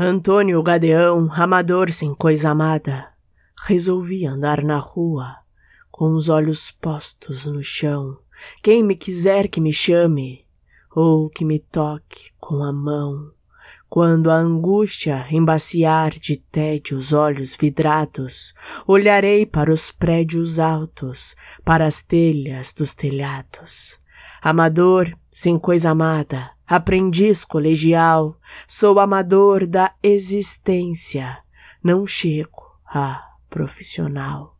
Antônio Gadeão, amador sem coisa amada, resolvi andar na rua, com os olhos postos no chão. Quem me quiser que me chame, ou que me toque com a mão. Quando a angústia embaciar de tédio os olhos vidrados, olharei para os prédios altos, para as telhas dos telhados. Amador, sem coisa amada, aprendiz colegial, sou amador da existência, não chego a profissional.